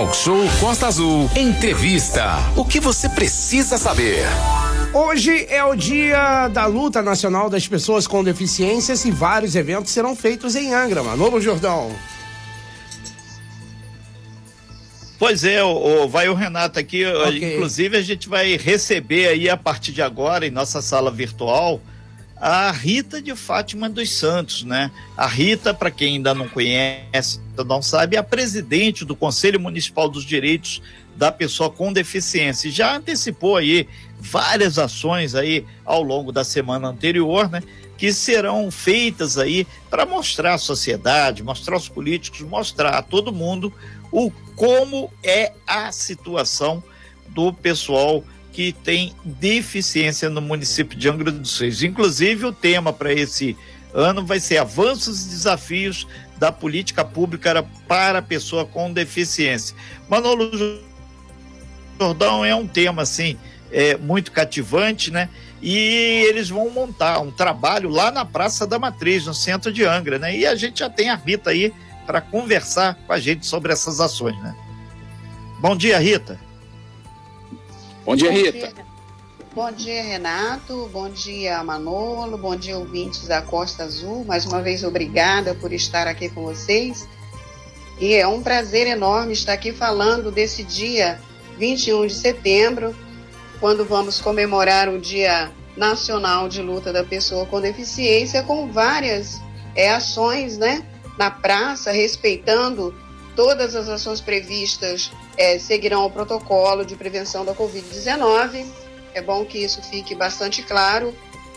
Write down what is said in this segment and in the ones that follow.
Talk Show Costa Azul. Entrevista. O que você precisa saber? Hoje é o dia da luta nacional das pessoas com deficiências e vários eventos serão feitos em Angra, Manolo Jordão. Pois é, o, o, vai o Renato aqui. Okay. Inclusive, a gente vai receber aí a partir de agora, em nossa sala virtual, a Rita de Fátima dos Santos, né? A Rita, para quem ainda não conhece, não sabe, é a presidente do Conselho Municipal dos Direitos da Pessoa com Deficiência. Já antecipou aí várias ações aí ao longo da semana anterior, né? Que serão feitas aí para mostrar à sociedade, mostrar aos políticos, mostrar a todo mundo o como é a situação do pessoal que tem deficiência no município de Angra dos Reis. Inclusive, o tema para esse ano vai ser avanços e desafios da política pública para a pessoa com deficiência. Manolo Jordão é um tema assim é, muito cativante, né? E eles vão montar um trabalho lá na Praça da Matriz, no centro de Angra, né? E a gente já tem a Rita aí para conversar com a gente sobre essas ações, né? Bom dia, Rita. Bom dia, Rita. Bom dia, Renato. Bom dia, Manolo. Bom dia, ouvintes da Costa Azul. Mais uma vez, obrigada por estar aqui com vocês. E é um prazer enorme estar aqui falando desse dia 21 de setembro, quando vamos comemorar o Dia Nacional de Luta da Pessoa com Deficiência, com várias é, ações, né? na praça, respeitando todas as ações previstas, é, seguirão o protocolo de prevenção da Covid-19. É bom que isso fique bastante claro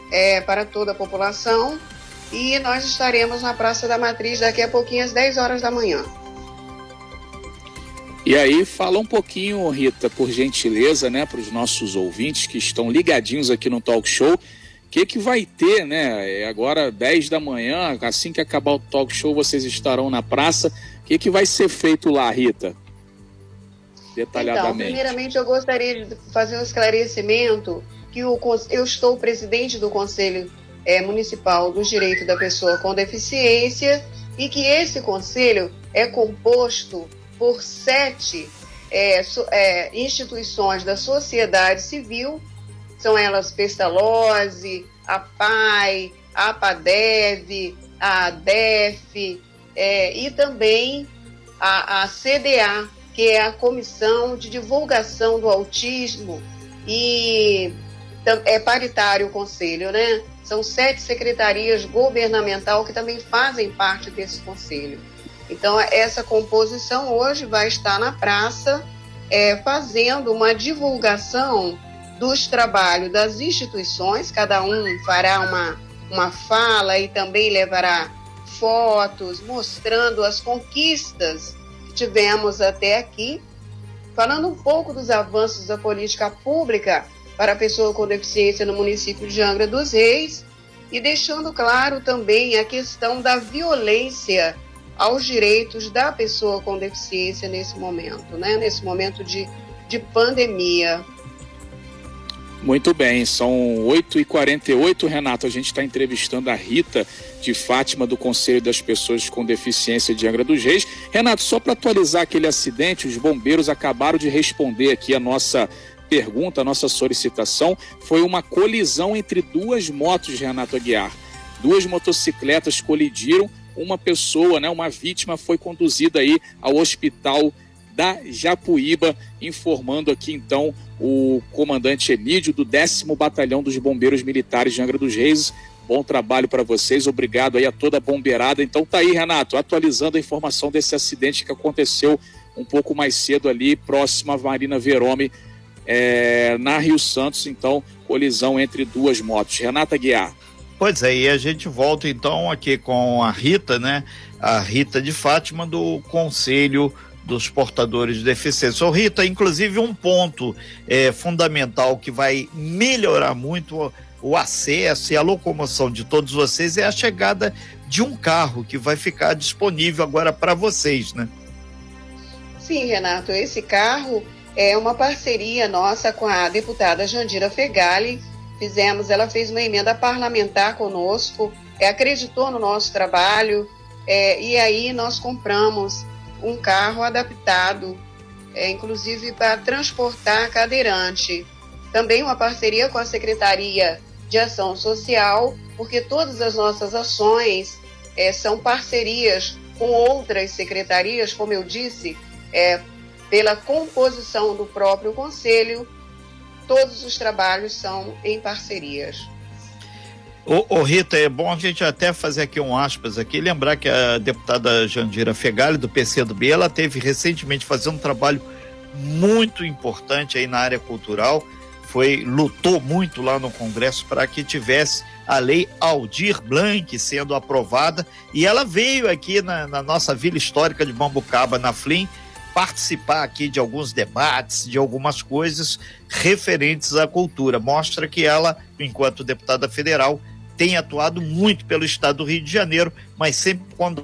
é, para toda a população. E nós estaremos na Praça da Matriz daqui a pouquinho, às 10 horas da manhã. E aí, fala um pouquinho, Rita, por gentileza, né, para os nossos ouvintes que estão ligadinhos aqui no Talk Show que, que vai ter, né? É agora, 10 da manhã, assim que acabar o talk show, vocês estarão na praça. O que, que vai ser feito lá, Rita? Detalhadamente. Então, primeiramente, eu gostaria de fazer um esclarecimento que o, eu estou presidente do Conselho é, Municipal do Direito da Pessoa com Deficiência e que esse conselho é composto por sete é, é, instituições da sociedade civil são elas Pestalozzi, a PAI, a APADEV, a ADEF é, e também a, a CDA, que é a Comissão de Divulgação do Autismo e é paritário o conselho, né? São sete secretarias governamental que também fazem parte desse conselho. Então, essa composição hoje vai estar na praça é, fazendo uma divulgação dos trabalhos das instituições, cada um fará uma, uma fala e também levará fotos mostrando as conquistas que tivemos até aqui, falando um pouco dos avanços da política pública para a pessoa com deficiência no município de Angra dos Reis e deixando claro também a questão da violência aos direitos da pessoa com deficiência nesse momento, né? nesse momento de, de pandemia. Muito bem, são 8h48, Renato. A gente está entrevistando a Rita de Fátima, do Conselho das Pessoas com Deficiência de Angra dos Reis. Renato, só para atualizar aquele acidente, os bombeiros acabaram de responder aqui a nossa pergunta, a nossa solicitação. Foi uma colisão entre duas motos, Renato Aguiar. Duas motocicletas colidiram, uma pessoa, né, uma vítima, foi conduzida aí ao hospital da Japuíba, informando aqui então o comandante Emílio do 10 Batalhão dos Bombeiros Militares de Angra dos Reis. Bom trabalho para vocês, obrigado aí a toda a bombeirada. Então tá aí, Renato, atualizando a informação desse acidente que aconteceu um pouco mais cedo ali, próximo à Marina Verome, é, na Rio Santos, então, colisão entre duas motos. Renata Guiar. Pois é, e a gente volta então aqui com a Rita, né? A Rita de Fátima do Conselho dos portadores de deficiência. Ô Rita, inclusive um ponto é, fundamental que vai melhorar muito o, o acesso e a locomoção de todos vocês é a chegada de um carro que vai ficar disponível agora para vocês, né? Sim, Renato, esse carro é uma parceria nossa com a deputada Jandira Fegali. Fizemos, ela fez uma emenda parlamentar conosco, é, acreditou no nosso trabalho, é, e aí nós compramos um carro adaptado é, inclusive para transportar cadeirante. Também uma parceria com a Secretaria de Ação Social, porque todas as nossas ações é, são parcerias com outras secretarias, como eu disse, é, pela composição do próprio conselho, todos os trabalhos são em parcerias. Ô, ô, Rita, é bom a gente até fazer aqui um aspas aqui, lembrar que a deputada Jandira Fegali, do PCdoB, ela teve recentemente fazendo um trabalho muito importante aí na área cultural, foi lutou muito lá no Congresso para que tivesse a lei Aldir Blanc sendo aprovada e ela veio aqui na, na nossa vila histórica de Bambucaba, na Flim, participar aqui de alguns debates, de algumas coisas referentes à cultura. Mostra que ela, enquanto deputada federal, tem atuado muito pelo estado do Rio de Janeiro, mas sempre quando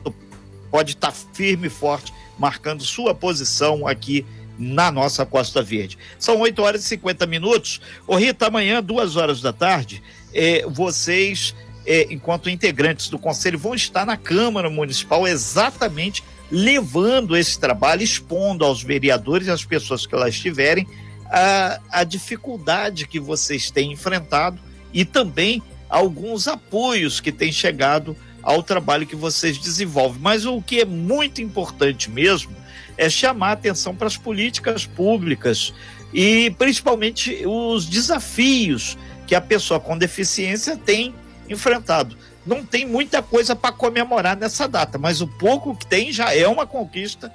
pode estar firme e forte, marcando sua posição aqui na nossa Costa Verde. São 8 horas e 50 minutos. Ô Rita, amanhã, duas horas da tarde, eh, vocês, eh, enquanto integrantes do Conselho, vão estar na Câmara Municipal exatamente levando esse trabalho, expondo aos vereadores e às pessoas que lá estiverem a, a dificuldade que vocês têm enfrentado e também alguns apoios que têm chegado ao trabalho que vocês desenvolvem. Mas o que é muito importante mesmo é chamar atenção para as políticas públicas e principalmente os desafios que a pessoa com deficiência tem enfrentado. Não tem muita coisa para comemorar nessa data, mas o pouco que tem já é uma conquista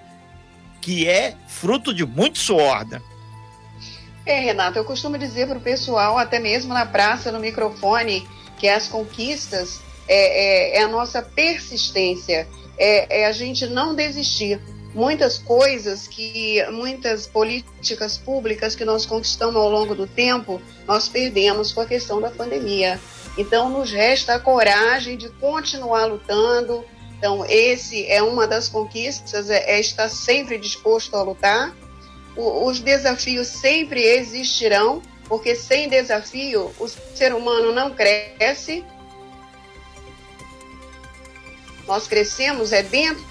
que é fruto de muito suor, né? É, Renato, eu costumo dizer para o pessoal, até mesmo na praça, no microfone, que as conquistas é, é, é a nossa persistência, é, é, a gente não desistir. Muitas coisas que, muitas políticas públicas que nós conquistamos ao longo do tempo, nós perdemos com a questão da pandemia. Então, nos resta a coragem de continuar lutando. Então, esse é uma das conquistas, é, é estar sempre disposto a lutar. O, os desafios sempre existirão, porque sem desafio o ser humano não cresce. Nós crescemos é dentro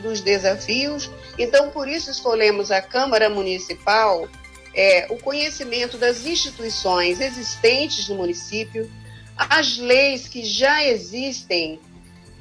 dos desafios. Então, por isso escolhemos a Câmara Municipal, é, o conhecimento das instituições existentes no município, as leis que já existem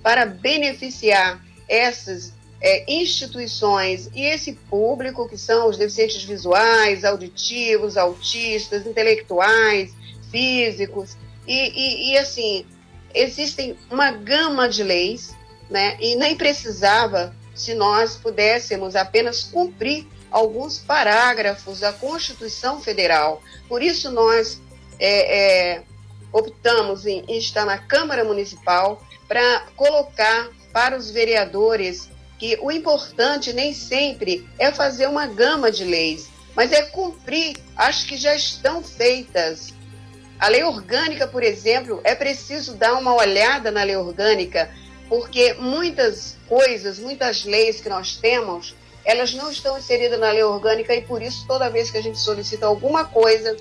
para beneficiar essas é, instituições e esse público, que são os deficientes visuais, auditivos, autistas, intelectuais, físicos, e, e, e assim, existem uma gama de leis, né? E nem precisava se nós pudéssemos apenas cumprir alguns parágrafos da Constituição Federal. Por isso nós é, é, optamos em, em estar na Câmara Municipal para colocar para os vereadores que o importante nem sempre é fazer uma gama de leis, mas é cumprir as que já estão feitas. A lei orgânica, por exemplo, é preciso dar uma olhada na lei orgânica, porque muitas coisas, muitas leis que nós temos, elas não estão inseridas na lei orgânica e por isso toda vez que a gente solicita alguma coisa,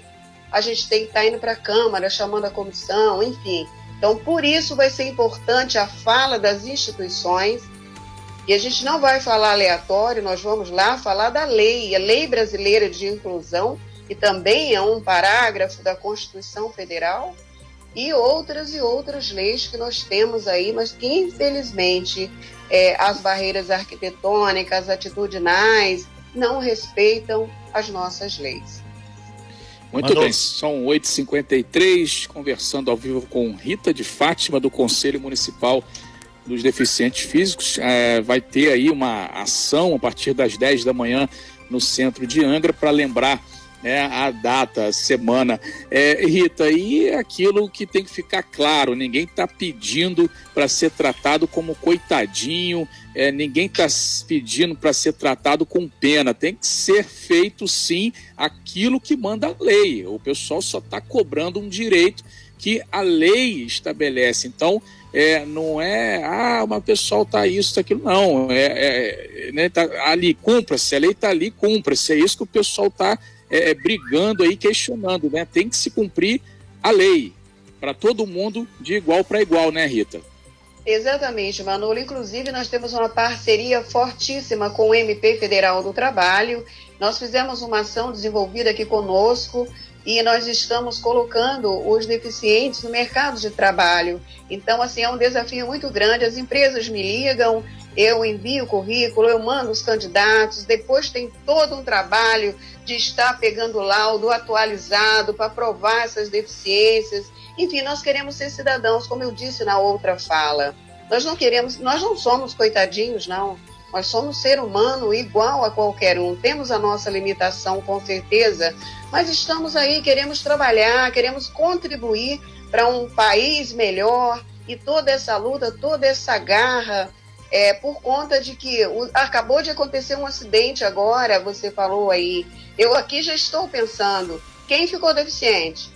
a gente tem que estar indo para a Câmara, chamando a comissão, enfim. Então, por isso vai ser importante a fala das instituições e a gente não vai falar aleatório, nós vamos lá falar da lei, a Lei Brasileira de Inclusão, que também é um parágrafo da Constituição Federal, e outras e outras leis que nós temos aí, mas que infelizmente é, as barreiras arquitetônicas, atitudinais, não respeitam as nossas leis. Muito Mandou. bem, são 8h53, conversando ao vivo com Rita de Fátima, do Conselho Municipal dos deficientes físicos. É, vai ter aí uma ação a partir das 10 da manhã no centro de Angra para lembrar né, a data, a semana. É, Rita, e aquilo que tem que ficar claro: ninguém está pedindo para ser tratado como coitadinho, é, ninguém está pedindo para ser tratado com pena. Tem que ser feito sim aquilo que manda a lei. O pessoal só está cobrando um direito que a lei estabelece. Então, é, não é, ah, uma pessoal tá isso, tá aquilo, não. É, é né, tá ali, cumpra-se, a lei tá ali, cumpra-se. É isso que o pessoal tá é, é, brigando aí, questionando, né? Tem que se cumprir a lei para todo mundo de igual para igual, né, Rita? Exatamente, Manolo. Inclusive, nós temos uma parceria fortíssima com o MP Federal do Trabalho. Nós fizemos uma ação desenvolvida aqui conosco e nós estamos colocando os deficientes no mercado de trabalho. Então, assim, é um desafio muito grande. As empresas me ligam, eu envio o currículo, eu mando os candidatos, depois tem todo um trabalho de estar pegando laudo atualizado para provar essas deficiências. Enfim, nós queremos ser cidadãos, como eu disse na outra fala. Nós não queremos, nós não somos coitadinhos, não. Nós somos ser humano igual a qualquer um. Temos a nossa limitação, com certeza, mas estamos aí, queremos trabalhar, queremos contribuir para um país melhor e toda essa luta, toda essa garra, é, por conta de que o, acabou de acontecer um acidente agora, você falou aí. Eu aqui já estou pensando, quem ficou deficiente?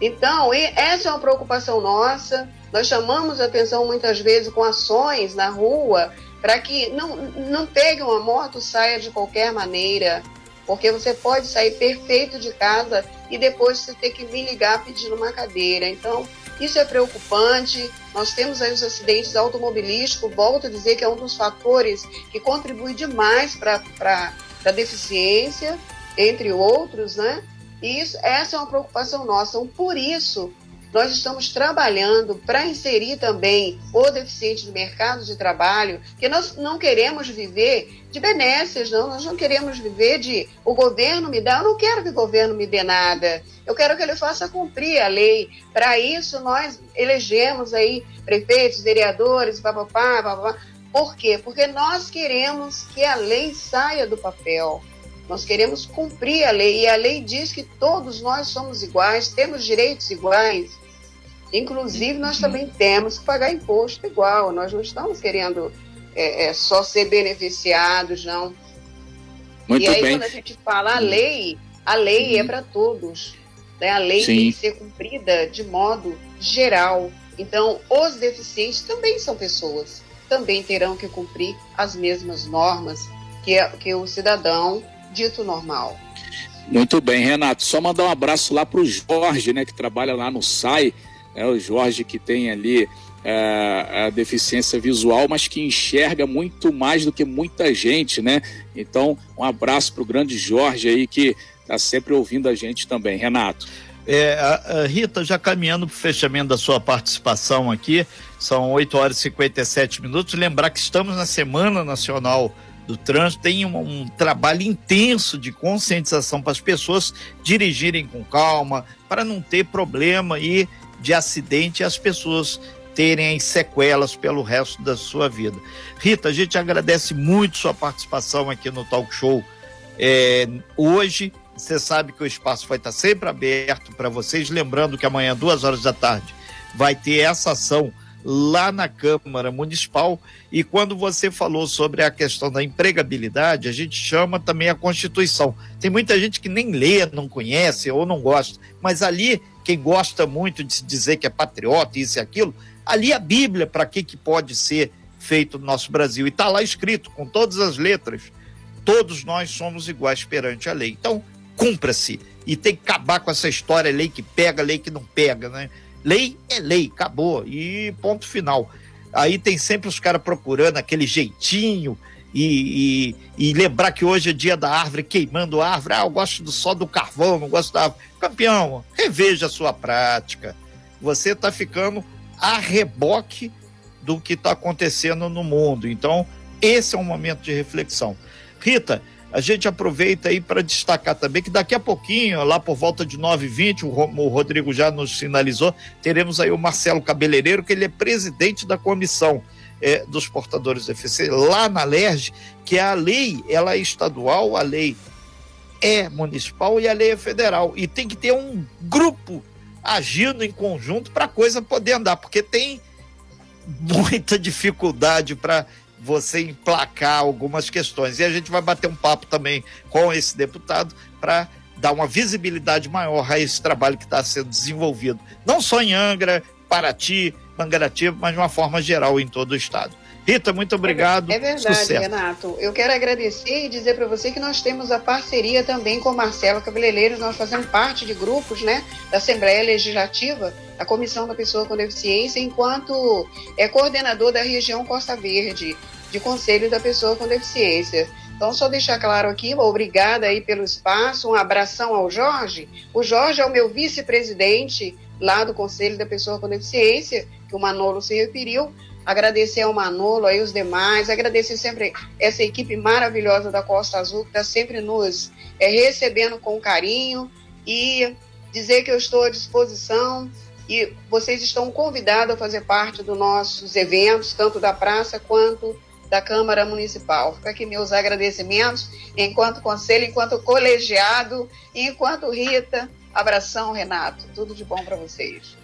Então, essa é uma preocupação nossa. Nós chamamos a atenção muitas vezes com ações na rua para que não, não pegue uma moto, saia de qualquer maneira, porque você pode sair perfeito de casa e depois você ter que me ligar pedindo uma cadeira. Então, isso é preocupante. Nós temos aí os acidentes automobilísticos, volto a dizer que é um dos fatores que contribui demais para a deficiência, entre outros, né? E isso, essa é uma preocupação nossa. Então, por isso, nós estamos trabalhando para inserir também o deficiente no mercado de trabalho, que nós não queremos viver de benesses, não, nós não queremos viver de o governo me dá, eu não quero que o governo me dê nada. Eu quero que ele faça cumprir a lei. Para isso nós elegemos aí prefeitos, vereadores, papapá, papapá. Por quê? Porque nós queremos que a lei saia do papel. Nós queremos cumprir a lei e a lei diz que todos nós somos iguais, temos direitos iguais. Inclusive, nós também temos que pagar imposto igual. Nós não estamos querendo é, é, só ser beneficiados, não. Muito e aí, bem. quando a gente fala a lei, a lei é para todos. Né? A lei Sim. tem que ser cumprida de modo geral. Então, os deficientes também são pessoas, também terão que cumprir as mesmas normas que, é, que o cidadão dito normal. Muito bem, Renato. Só mandar um abraço lá para o Jorge, né, que trabalha lá no SAI, né, o Jorge que tem ali é, a deficiência visual, mas que enxerga muito mais do que muita gente, né? Então, um abraço para o grande Jorge aí que está sempre ouvindo a gente também. Renato. É, a, a Rita, já caminhando para o fechamento da sua participação aqui, são 8 horas e 57 minutos. Lembrar que estamos na Semana Nacional do trânsito tem um, um, trabalho intenso de conscientização para as pessoas dirigirem com calma, para não ter problema e de acidente e as pessoas terem sequelas pelo resto da sua vida. Rita, a gente agradece muito sua participação aqui no Talk Show é, hoje. Você sabe que o espaço vai estar sempre aberto para vocês. Lembrando que amanhã, duas horas da tarde, vai ter essa ação lá na Câmara Municipal. E quando você falou sobre a questão da empregabilidade, a gente chama também a Constituição. Tem muita gente que nem lê, não conhece ou não gosta, mas ali, quem gosta muito de se dizer que é patriota, isso e aquilo, ali a Bíblia para que, que pode ser feito no nosso Brasil. E está lá escrito, com todas as letras. Todos nós somos iguais perante a lei. Então, cumpra-se. E tem que acabar com essa história, lei que pega, lei que não pega, né? Lei é lei, acabou. E ponto final. Aí tem sempre os caras procurando aquele jeitinho e, e, e, lembrar que hoje é dia da árvore, queimando a árvore. Ah, eu gosto só do carvão, não gosto da árvore. Campeão, reveja a sua prática. Você está ficando a reboque do que está acontecendo no mundo. Então, esse é um momento de reflexão. Rita, a gente aproveita aí para destacar também que daqui a pouquinho, lá por volta de 9h20, o Rodrigo já nos sinalizou, teremos aí o Marcelo Cabeleireiro, que ele é presidente da comissão é, dos portadores de deficiência lá na LERJ, que a lei ela é estadual, a lei é municipal e a lei é federal. E tem que ter um grupo agindo em conjunto para a coisa poder andar, porque tem muita dificuldade para você emplacar algumas questões. E a gente vai bater um papo também com esse deputado para dar uma visibilidade maior a esse trabalho que está sendo desenvolvido, não só em Angra, Paraty, Mangaratiba, mas de uma forma geral em todo o estado. Rita, muito obrigado. É, verdade, Sucesso. Renato. Eu quero agradecer e dizer para você que nós temos a parceria também com Marcelo Cabeleireiros. Nós fazemos parte de grupos, né, da Assembleia Legislativa, a Comissão da Pessoa com Deficiência, enquanto é coordenador da região Costa Verde, de Conselho da Pessoa com Deficiência. Então, só deixar claro aqui, obrigada aí pelo espaço, um abração ao Jorge. O Jorge é o meu vice-presidente lá do Conselho da Pessoa com Deficiência, que o Manolo se referiu. Agradecer ao Manolo, aí os demais, agradecer sempre essa equipe maravilhosa da Costa Azul, que está sempre nos é, recebendo com carinho e dizer que eu estou à disposição e vocês estão convidados a fazer parte dos nossos eventos, tanto da praça quanto da Câmara Municipal. Fica aqui meus agradecimentos, enquanto conselho, enquanto colegiado, enquanto Rita. Abração, Renato. Tudo de bom para vocês.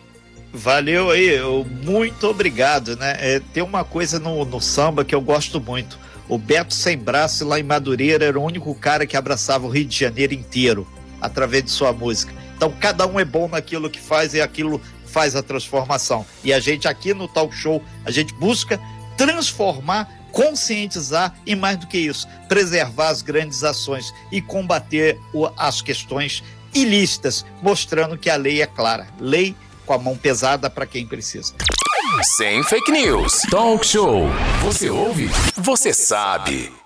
Valeu aí, eu, muito obrigado, né? É, tem uma coisa no, no samba que eu gosto muito. O Beto Sem Braço lá em Madureira era o único cara que abraçava o Rio de Janeiro inteiro através de sua música. Então cada um é bom naquilo que faz e aquilo faz a transformação. E a gente aqui no Talk Show, a gente busca transformar conscientizar e, mais do que isso, preservar as grandes ações e combater as questões ilícitas, mostrando que a lei é clara. Lei com a mão pesada para quem precisa. Sem fake news. Talk show. Você ouve? Você sabe.